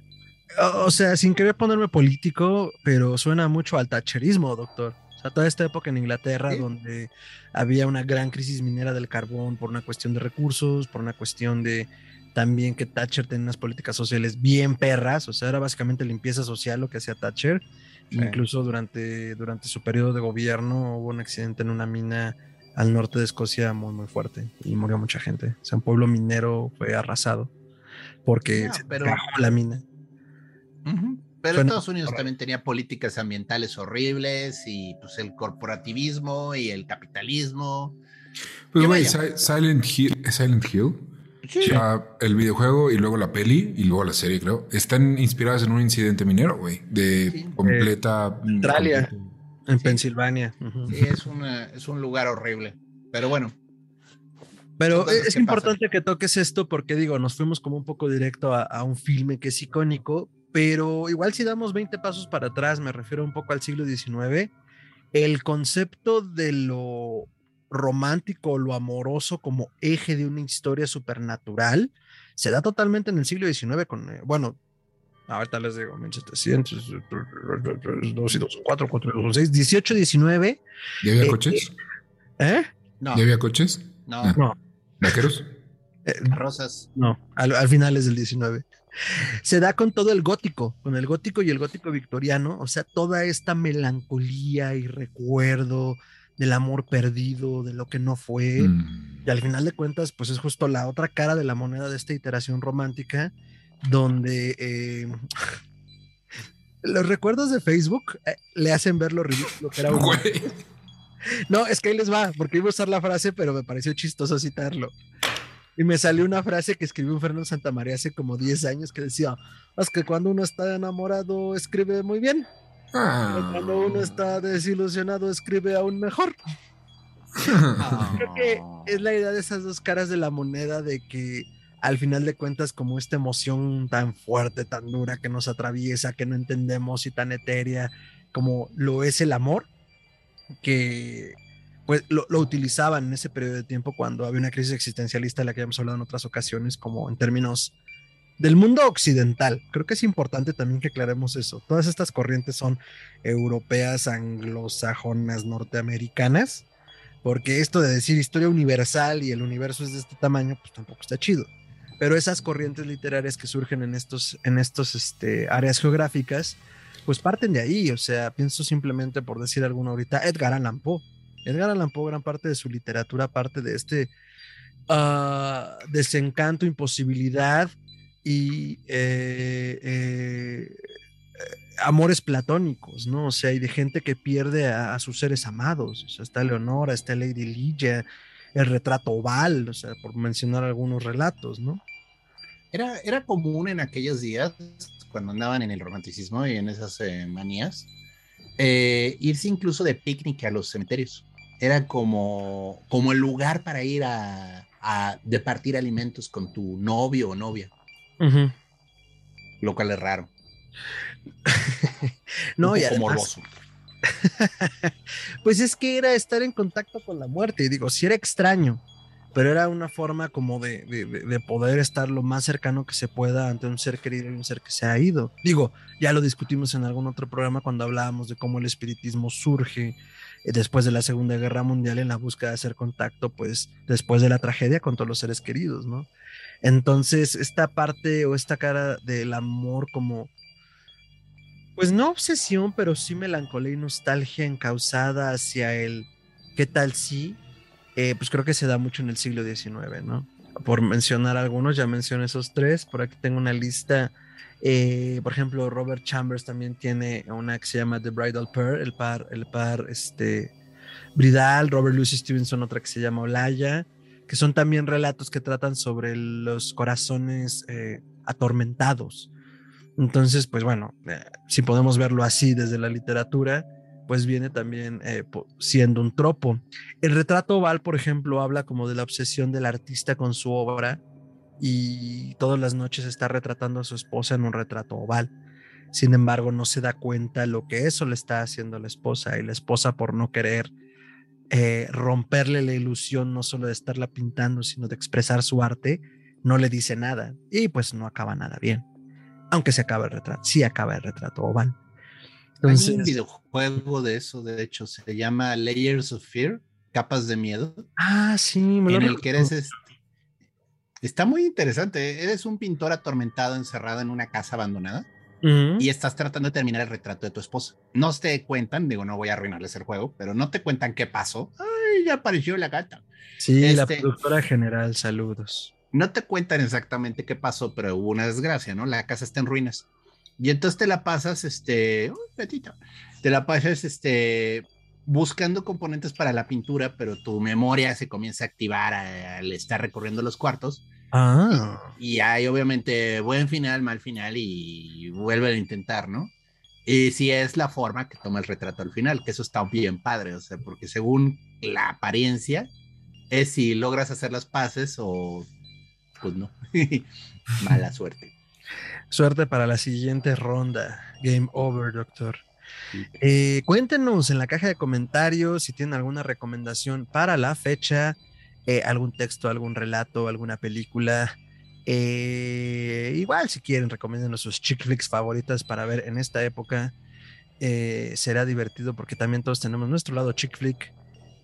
S1: O sea, sin querer ponerme político, pero suena mucho al tacherismo, doctor. O sea, toda esta época en Inglaterra
S2: Sí.
S1: donde había una gran crisis minera del carbón por una cuestión de recursos, por una cuestión de también que Thatcher tenía unas políticas sociales bien perras, o sea, era básicamente limpieza social lo que hacía Thatcher.
S2: Sí.
S1: Incluso durante, durante su periodo de gobierno hubo un accidente en una mina al norte de Escocia muy, muy fuerte y murió mucha gente. O sea, un pueblo minero fue arrasado porque
S2: No,
S1: se
S2: pero-
S1: la mina.
S2: Pero
S1: Suena
S2: Estados Unidos
S1: correcto.
S2: también tenía políticas ambientales horribles y pues el corporativismo y el capitalismo.
S3: Pues,
S2: Que
S3: güey,
S2: vaya.
S3: Si- Silent Hill. ¿es Silent Hill? O sea, el videojuego y luego la peli y luego la serie, creo, están inspiradas en un incidente minero, güey, de
S2: Sí.
S3: completa.
S1: Australia.
S3: completo-
S1: En
S2: Sí.
S1: Pensilvania.
S2: Sí, es, una, es un lugar horrible. Pero bueno,
S1: Pero es
S2: que
S1: importante que toques esto porque digo, nos fuimos como un poco directo a, a un filme que es icónico, pero igual si damos 20 pasos para atrás, me refiero un poco al siglo XIX, el concepto de lo romántico, lo amoroso como eje de una historia supernatural se da totalmente en el siglo XIX con, eh, bueno, ahorita les digo, 1700, 2 y 2, 4, 4 y 2, 6, 18, 19,
S3: ¿Ya había
S1: Eh,
S3: coches?
S1: ¿eh?
S2: no,
S3: ¿Ya había coches?
S2: no,
S3: Ah.
S1: No.
S3: ¿Vaqueros?
S1: Eh,
S2: rosas.
S1: No, al, al finales del 19. Se da con todo el gótico, con el gótico y el gótico victoriano, o sea, toda esta melancolía y recuerdo del amor perdido, de lo que no fue.
S3: Mm.
S1: Y al final de cuentas, pues es justo la otra cara de la moneda de esta iteración romántica, donde eh, los recuerdos de Facebook eh, le hacen ver lo ridículo que era un... No, es que ahí les va, porque iba a usar la frase, pero me pareció chistoso citarlo. Y me salió una frase que escribió un Fernando Santamaría hace como 10 años que decía, es que cuando uno está enamorado escribe muy bien, pero
S3: Ah.
S1: cuando uno está desilusionado escribe aún mejor. Creo que es la idea de esas dos caras de la moneda de que al final de cuentas como esta emoción tan fuerte, tan dura que nos atraviesa, que no entendemos y tan etérea como lo es el amor, que pues lo, lo utilizaban en ese periodo de tiempo cuando había una crisis existencialista de la que habíamos hablado en otras ocasiones, como en términos del mundo occidental. Creo que es importante también que aclaremos eso. Todas estas corrientes son europeas, anglosajonas, norteamericanas, porque esto de decir historia universal y el universo es de este tamaño, pues tampoco está chido. Pero esas corrientes literarias que surgen en estos, en estos este, áreas geográficas, pues parten de ahí. O sea, pienso simplemente por decir alguno ahorita, Edgar Allan Poe. Edgar Allan Poe, gran parte de su literatura parte de este ah, desencanto, imposibilidad y eh, eh, amores platónicos, ¿no? O sea, hay de gente que pierde a, sus seres amados. O sea, está Leonora, está Lady Lilla, el retrato oval, o sea, por mencionar algunos relatos, ¿no?
S2: Era, era común en aquellos días, cuando andaban en el romanticismo y en esas eh, manías, eh, irse incluso de picnic a los cementerios. Era como, como el lugar para ir a departir alimentos con tu novio o novia. Lo cual es raro.
S1: no, y pues es que era estar en contacto con la muerte. Y digo, si era extraño, pero era una forma como de, de, poder estar lo más cercano que se pueda ante un ser querido y un ser que se ha ido. Digo, ya lo discutimos en algún otro programa cuando hablábamos de cómo el espiritismo surge eh, después de la Segunda Guerra Mundial en la búsqueda de hacer contacto, pues después de la tragedia con todos los seres queridos, ¿no? Entonces, esta parte o esta cara del amor como pues no obsesión, pero sí melancolía y nostalgia encausada hacia el qué tal si, eh, pues creo que se da mucho en el siglo XIX, ¿no? Por mencionar algunos, ya mencioné esos tres, por aquí tengo una lista, eh, por ejemplo, Robert Chambers también tiene una que se llama The Bridal Pair, el par, el par, este, Bridal, Robert Louis Stevenson, otra que se llama Olaya, que son también relatos que tratan sobre los corazones eh, atormentados, entonces, pues bueno, eh, si podemos verlo así desde la literatura, pues viene también eh, siendo un tropo. El retrato oval, por ejemplo, habla como de la obsesión del artista con su obra y todas las noches está retratando a su esposa en un retrato oval. Sin embargo, no se da cuenta lo que eso le está haciendo a la esposa y la esposa por no querer eh, romperle la ilusión no solo de estarla pintando, sino de expresar su arte, no le dice nada y pues no acaba nada bien aunque se acaba el retrato, sí acaba el retrato oval.
S2: Entonces, Hay un videojuego de eso, de hecho, se llama Layers of Fear, capas de miedo.
S1: Ah, sí, me
S2: lo En el que eres este, Está muy interesante. Eres un pintor atormentado, encerrado en una casa abandonada. Y estás tratando de terminar el retrato de tu esposa. No te cuentan, digo, no voy a arruinarles el juego, pero no te cuentan qué pasó. Ay, ya apareció la gata.
S1: Sí, la este productora general, saludos
S2: no te cuentan exactamente qué pasó, pero hubo una desgracia, ¿no? La casa está en ruinas. Y entonces te la pasas, este, te la pasas, este, buscando componentes para la pintura, pero tu memoria se comienza a activar al estar recorriendo los cuartos.
S1: Ah.
S2: Y, hay obviamente buen final, mal final y vuelve a intentar, ¿no? Y si es la forma que toma el retrato al final, que eso está bien padre, o sea, porque según la apariencia, es si logras hacer las paces o pues no. Mala suerte.
S1: Suerte para la siguiente ronda. Game over, doctor. Eh, cuéntenos en la caja de comentarios si tienen alguna recomendación para la fecha, eh, algún texto, algún relato, alguna película. Eh, igual si quieren, recomienden sus chick flicks favoritas para ver en esta época. será divertido porque también todos tenemos nuestro lado chick flick.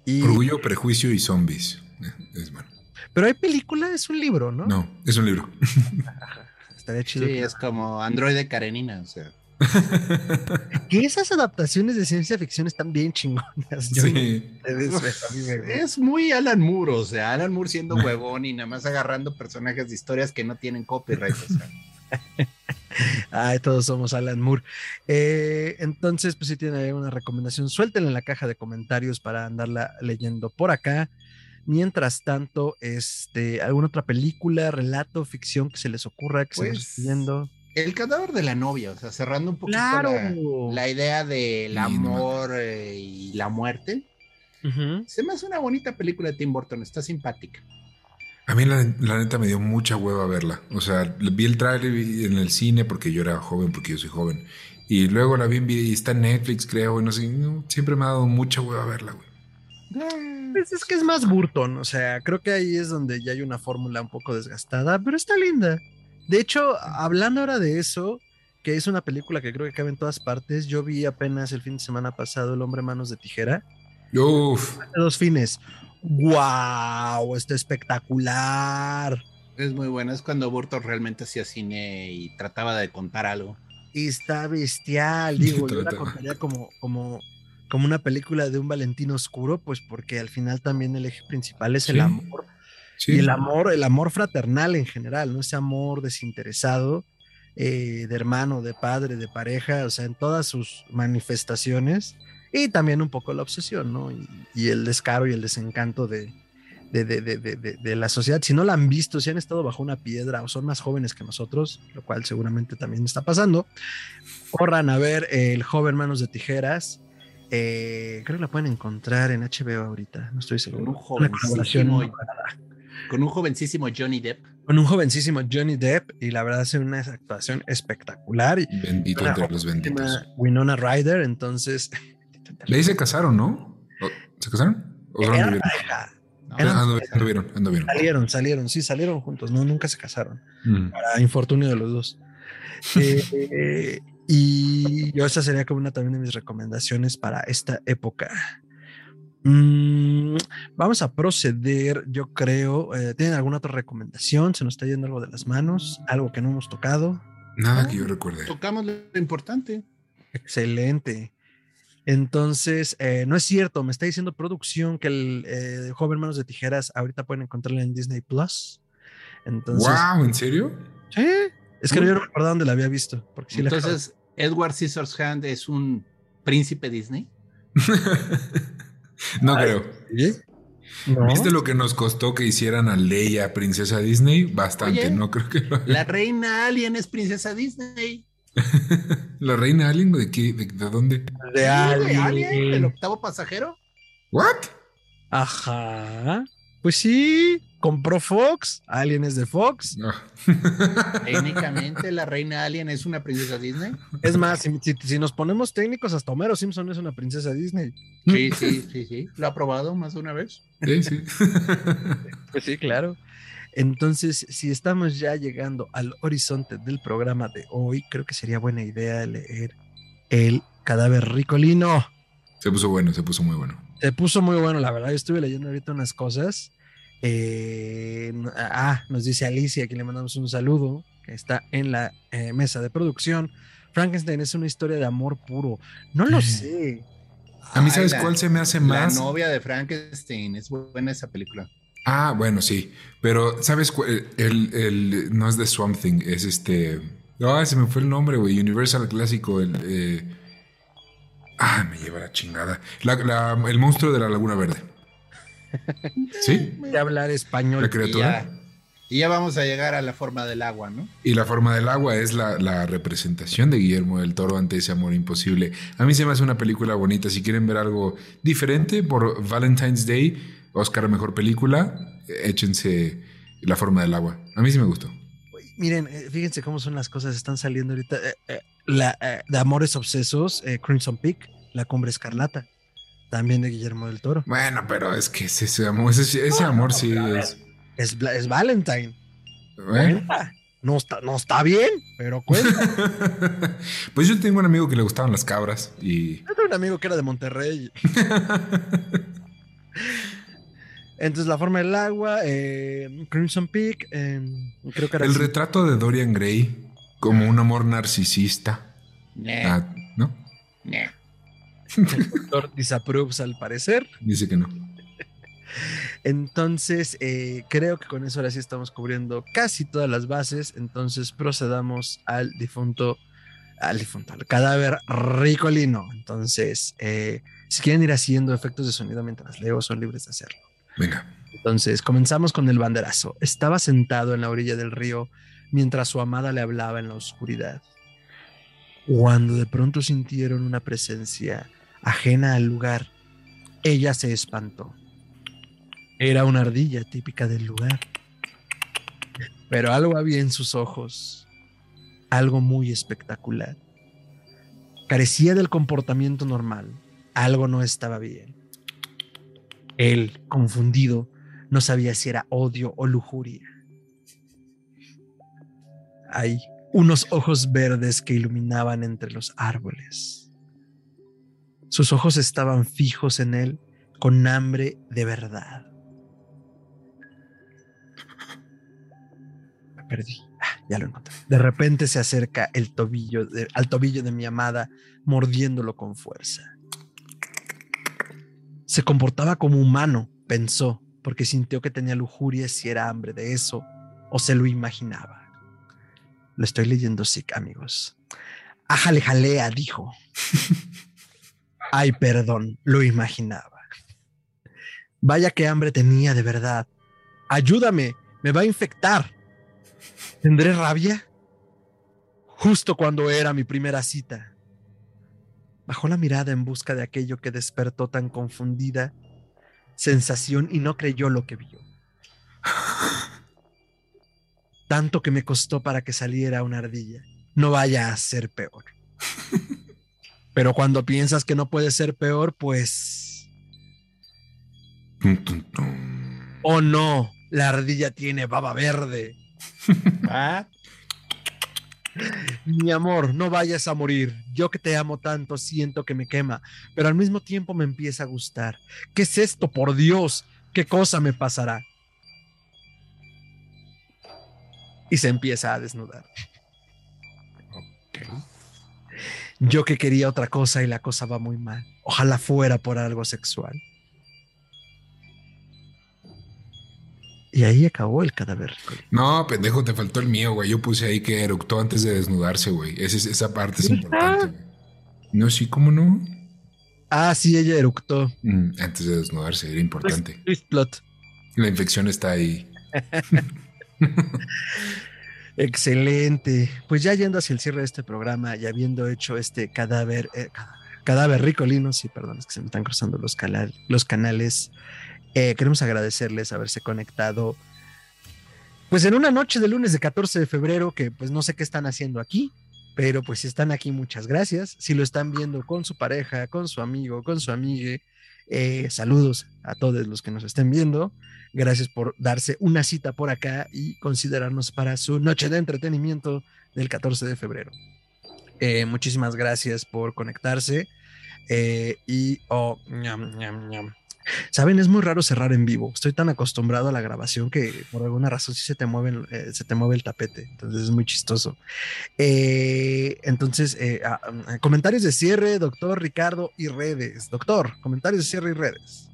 S3: Y... Orgullo, prejuicio y zombies. Es bueno.
S1: Pero hay película, es un libro, ¿no?
S3: No, es un libro.
S2: Estaría chido. Sí, es como Android Karenina, o sea.
S1: que esas adaptaciones de ciencia ficción están bien chingonas.
S2: sí. es muy Alan Moore, o sea, Alan Moore siendo huevón y nada más agarrando personajes de historias que no tienen copyright. O sea.
S1: Ay, todos somos Alan Moore. Eh, entonces, pues si tienen alguna recomendación, suéltenla en la caja de comentarios para andarla leyendo por acá. Mientras tanto, este, ¿alguna otra película, relato, ficción que se les ocurra, que se se viendo?
S2: El cadáver de la novia, o sea, cerrando un poquito la, idea del amor eh, y la muerte. Se me hace una bonita película de Tim Burton, está simpática.
S3: A mí la, neta me dio mucha hueva verla. O sea, vi el trailer en el cine porque yo era joven, porque yo soy joven. Y luego la vi en y está en Netflix, creo, y no sé, siempre me ha dado mucha hueva verla, güey.
S1: Pues es que es más Burton, o sea, creo que ahí es donde ya hay una fórmula un poco desgastada, pero está linda. De hecho, hablando ahora de eso, que es una película que creo que cabe en todas partes, yo vi apenas el fin de semana pasado El hombre manos de tijera.
S3: Uf.
S1: Dos fines. ¡Wow! Está espectacular.
S2: Es muy bueno, es cuando Burton realmente hacía cine y trataba de contar algo.
S1: Está bestial, digo, yo la contaría como, como como una película de un Valentín oscuro, pues porque al final también el eje principal es el amor. Y el amor, el amor fraternal en general, ¿no? Ese amor desinteresado, eh, de hermano, de padre, de pareja, o sea, en todas sus manifestaciones. Y también un poco la obsesión, ¿no? Y, el descaro y el desencanto de, de, de, de, la sociedad. Si no la han visto, si han estado bajo una piedra o son más jóvenes que nosotros, lo cual seguramente también está pasando, corran a ver El joven manos de tijeras. Eh, creo que la pueden encontrar en HBO ahorita, no estoy seguro.
S2: Un jovencísimo, con un jovencísimo Johnny Depp.
S1: Con un jovencísimo Johnny Depp y la verdad hace una actuación espectacular.
S3: Bendito entre los benditos.
S1: Winona Ryder, entonces
S3: Le se casaron, ¿no? ¿Se casaron? ¿O anduvieron? anduvieron, anduvieron,
S1: Salieron, salieron, sí, salieron juntos, no, nunca se casaron. Mm. Para infortunio de los dos. Eh, y yo esa sería como una también de mis recomendaciones para esta época. Mm, vamos a proceder, yo creo. Eh, ¿Tienen alguna otra recomendación? ¿Se nos está yendo algo de las manos? ¿Algo que no hemos tocado?
S3: Nada que yo recuerde.
S2: Tocamos lo importante.
S1: Excelente. Entonces, eh, no es cierto, me está diciendo producción que el eh, joven Manos de Tijeras ahorita pueden encontrarla en Disney Plus. Entonces,
S3: wow, ¿en serio?
S1: Sí, es que yo no recordaba dónde la había visto. Porque
S2: Entonces, Edward Scissorhands es un príncipe Disney.
S3: no creo. ¿Viste lo que nos costó que hicieran a Leia princesa Disney? Bastante, no creo que
S2: La reina alien es princesa Disney.
S3: ¿La reina Alien? ¿De qué? ¿De, dónde?
S1: De Alien.
S2: ¿El octavo pasajero?
S3: ¿What?
S1: Ajá. Pues sí, compró Fox. Alien es de Fox.
S2: Técnicamente, la reina Alien es una princesa Disney.
S1: Es más, si, nos ponemos técnicos, hasta Homero Simpson es una princesa Disney.
S2: Sí, sí, sí, sí. Lo ha probado más de una vez.
S3: Sí, sí.
S1: Pues sí, claro. Entonces, si estamos ya llegando al horizonte del programa de hoy, creo que sería buena idea leer El cadáver ricolino.
S3: Se puso bueno, se puso muy bueno.
S1: Se puso muy bueno, la verdad. Yo estuve leyendo ahorita unas cosas. Eh, ah, nos dice Alicia, que le mandamos un saludo, que está en la eh, mesa de producción. Frankenstein es una historia de amor puro. No lo sé.
S3: A mí, ¿sabes cuál se me hace más?
S2: La novia de Frankenstein. Es buena esa película.
S3: Ah, bueno, sí. Pero, ¿sabes? El, el, no es de Swamp Thing, es este. Ah, se me fue el nombre, güey. Universal clásico. El, eh, Ah, me lleva la chingada. el monstruo de la Laguna Verde. ¿Sí?
S1: De hablar español.
S3: La criatura.
S2: Y ya, vamos a llegar a la forma del agua, ¿no?
S3: Y la forma del agua es la, la, representación de Guillermo del Toro ante ese amor imposible. A mí se me hace una película bonita. Si quieren ver algo diferente por Valentine's Day, Oscar Mejor Película, échense La forma del agua. A mí sí me gustó.
S1: Miren, eh, fíjense cómo son las cosas, están saliendo ahorita. Eh, eh, la, de Amores Obsesos, Crimson Peak, La Cumbre Escarlata, también de Guillermo del Toro.
S3: Bueno, pero es que ese, amor, ese, amor sí es...
S1: Es, es Valentine. No está, no está bien, pero cuenta.
S3: pues yo tengo un amigo que le gustaban las cabras y...
S1: Yo tengo un amigo que era de Monterrey. Entonces, la forma del agua, eh, Crimson Peak, em, creo que era
S3: El retrato de Dorian Gray como un amor narcisista. Ah, ¿No?
S1: El doctor disapproves al parecer.
S3: Dice que no.
S1: Entonces, eh, creo que con eso ahora sí estamos cubriendo casi todas las bases. Entonces, procedamos al difunto, al difunto, al cadáver ricolino. Entonces, eh, si quieren ir haciendo efectos de sonido mientras leo, son libres de hacerlo.
S3: Venga.
S1: Entonces, comenzamos con el banderazo. Estaba sentado en la orilla del río mientras su amada le hablaba en la oscuridad. Cuando de pronto sintieron una presencia ajena al lugar, ella se espantó. Era una ardilla típica del lugar. Pero algo había en sus ojos, algo muy espectacular. Carecía del comportamiento normal, algo no estaba bien. Él, confundido, no sabía si era odio o lujuria. Hay unos ojos verdes que iluminaban entre los árboles. Sus ojos estaban fijos en él con hambre de verdad. Me perdí. Ah, ya lo encontré. De repente se acerca el tobillo al tobillo de mi amada, mordiéndolo con fuerza. Se comportaba como humano, pensó, porque sintió que tenía lujuria si era hambre de eso o se lo imaginaba. Lo estoy leyendo sick, amigos. Ájale jalea, dijo. Ay, perdón, lo imaginaba. Vaya qué hambre tenía de verdad. Ayúdame, me va a infectar. ¿Tendré rabia? Justo cuando era mi primera cita. Bajó la mirada en busca de aquello que despertó tan confundida sensación y no creyó lo que vio. Tanto que me costó para que saliera una ardilla. No vaya a ser peor. Pero cuando piensas que no puede ser peor, pues Oh no, la ardilla tiene baba verde. ¿Ah? Mi amor, no vayas a morir. Yo que te amo tanto siento que me quema, pero al mismo tiempo me empieza a gustar. ¿Qué es esto, por Dios? ¿Qué cosa me pasará? Y se empieza a desnudar. Yo que quería otra cosa y la cosa va muy mal. Ojalá fuera por algo sexual. Y ahí acabó el cadáver.
S3: No, pendejo, te faltó el mío, güey. Yo puse ahí que eructó antes de desnudarse, güey. esa parte es importante. No, sí, ¿cómo no?
S1: Ah, sí, ella eructó.
S3: Mm, antes de desnudarse, era importante. La infección está ahí.
S1: Excelente. Pues ya yendo hacia el cierre de este programa y habiendo hecho este cadáver, eh, cadáver ricolino, sí, perdón, es que se me están cruzando los, canales eh, queremos agradecerles haberse conectado. Pues en una noche de lunes de 14 de febrero, que pues no sé qué están haciendo aquí, pero pues si están aquí, muchas gracias. Si lo están viendo con su pareja, con su amigo, con su amiga, eh, saludos a todos los que nos estén viendo. Gracias por darse una cita por acá y considerarnos para su noche de entretenimiento del 14 de febrero. Eh, muchísimas gracias por conectarse. y oh, ñam, ñam, ñam. Saben, es muy raro cerrar en vivo. Estoy tan acostumbrado a la grabación que por alguna razón sí se te mueve, eh, se te mueve el tapete. Entonces es muy chistoso. Eh, entonces, eh, ah, mm, comentarios de cierre, doctor Ricardo y redes. Doctor, comentarios de cierre y redes.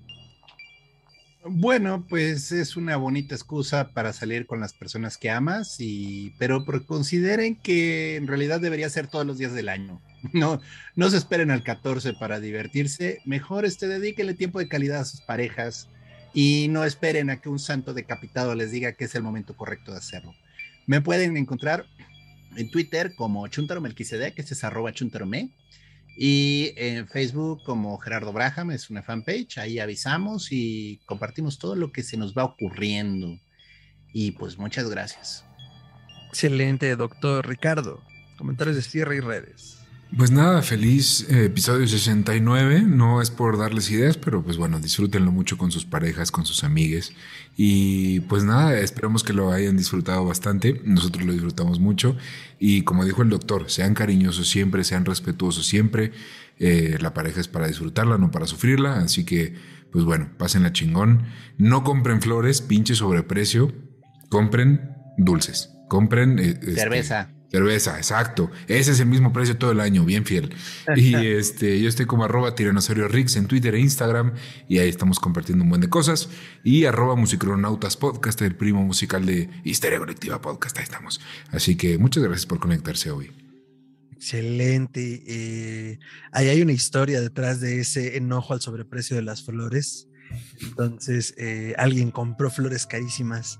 S2: Bueno, pues es una bonita excusa para salir con las personas que amas, y, pero consideren que en realidad debería ser todos los días del año. No, no se esperen al 14 para divertirse. Mejor este, dedíquenle tiempo de calidad a sus parejas y no esperen a que un santo decapitado les diga que es el momento correcto de hacerlo. Me pueden encontrar en Twitter como Chuntaro que este es arroba chuntarome, y en Facebook como Gerardo Braham, es una fanpage, ahí avisamos y compartimos todo lo que se nos va ocurriendo. Y pues muchas gracias.
S1: Excelente, doctor Ricardo. Comentarios de cierre y redes.
S3: Pues nada, feliz eh, episodio 69. No es por darles ideas, pero pues bueno, disfrútenlo mucho con sus parejas, con sus amigues. Y pues nada, esperamos que lo hayan disfrutado bastante. Nosotros lo disfrutamos mucho. Y como dijo el doctor, sean cariñosos siempre, sean respetuosos siempre. Eh, la pareja es para disfrutarla, no para sufrirla. Así que, pues bueno, pásenla chingón. No compren flores, pinche sobreprecio. Compren dulces. Compren eh,
S2: este, cerveza.
S3: Exacto. Ese es el mismo precio todo el año, bien fiel. Y este, yo estoy como arroba tiranosaurio Rix en Twitter e Instagram y ahí estamos compartiendo un buen de cosas. Y arroba musicronautas podcast, el primo musical de Histeria Colectiva Podcast, ahí estamos. Así que muchas gracias por conectarse hoy.
S1: Excelente. Eh, ahí hay una historia detrás de ese enojo al sobreprecio de las flores. Entonces, eh, alguien compró flores carísimas.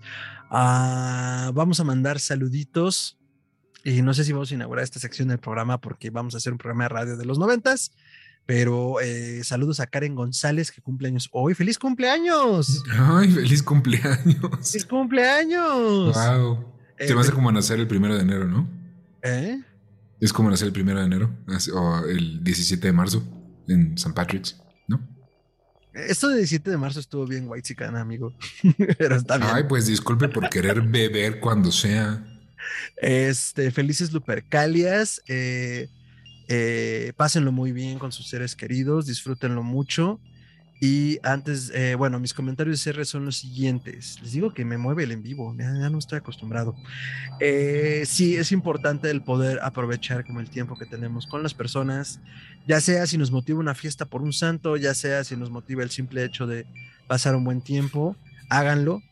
S1: Ah, vamos a mandar saluditos y no sé si vamos a inaugurar esta sección del programa porque vamos a hacer un programa de radio de los noventas. Pero eh, saludos a Karen González que cumple años hoy. ¡Feliz cumpleaños!
S3: ¡Ay, feliz cumpleaños!
S1: ¡Feliz cumpleaños!
S3: ¡Wow! Se eh, me hace como nacer el primero de enero, ¿no?
S1: ¿Eh?
S3: Es como nacer el primero de enero o el 17 de marzo en St. Patrick's, ¿no?
S1: Esto de 17 de marzo estuvo bien white amigo. Pero está bien.
S3: Ay, pues disculpe por querer beber cuando sea.
S1: Este, felices Lupercalias. Eh, eh, pásenlo muy bien con sus seres queridos, disfrútenlo mucho. Y antes, eh, bueno, mis comentarios de cierre son los siguientes. Les digo que me mueve el en vivo, ya, no estoy acostumbrado. sí, es importante el poder aprovechar como el tiempo que tenemos con las personas, ya sea si nos motiva una fiesta por un santo, ya sea si nos motiva el simple hecho de pasar un buen tiempo háganlo.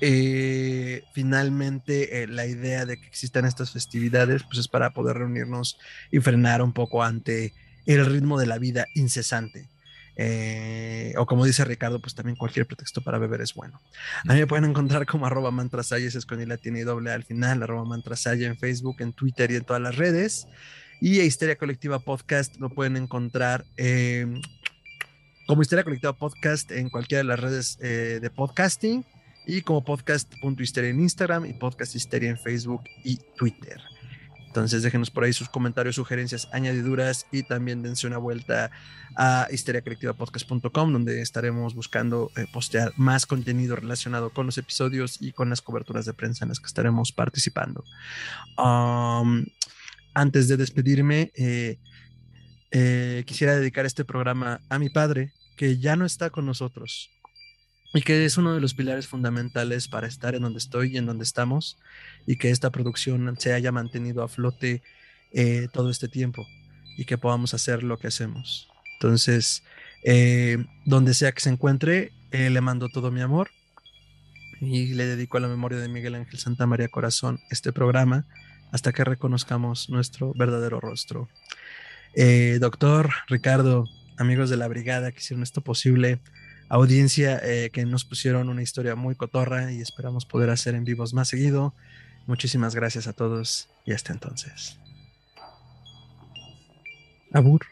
S1: Eh, finalmente, eh, la idea de que existan estas festividades, pues es para poder reunirnos y frenar un poco ante el ritmo de la vida incesante. Eh, o como dice Ricardo, pues también cualquier pretexto para beber es bueno. A mí me pueden encontrar como arroba mantrasayas, es con la tiene doble al final, arroba mantrasaya en Facebook, en Twitter y en todas las redes. Y a Histeria Colectiva Podcast lo pueden encontrar como Histeria Colectiva Podcast en cualquiera de las redes de podcasting y como podcast.histeria en Instagram y podcast histeria en Facebook y Twitter. Entonces déjenos por ahí sus comentarios, sugerencias, añadiduras y también dense una vuelta a histeriacolectivapodcast.com donde estaremos buscando eh, postear más contenido relacionado con los episodios y con las coberturas de prensa en las que estaremos participando. Um, antes de despedirme, eh, eh, quisiera dedicar este programa a mi padre, que ya no está con nosotros y que es uno de los pilares fundamentales para estar en donde estoy y en donde estamos y que esta producción se haya mantenido a flote eh, todo este tiempo y que podamos hacer lo que hacemos. Entonces, eh, donde sea que se encuentre, eh, le mando todo mi amor y le dedico a la memoria de Miguel Ángel Santa María Corazón este programa hasta que reconozcamos nuestro verdadero rostro. doctor Ricardo, amigos de la brigada que hicieron esto posible, audiencia eh, que nos pusieron una historia muy cotorra y esperamos poder hacer en vivos más seguido. Muchísimas gracias a todos y hasta entonces. Abur.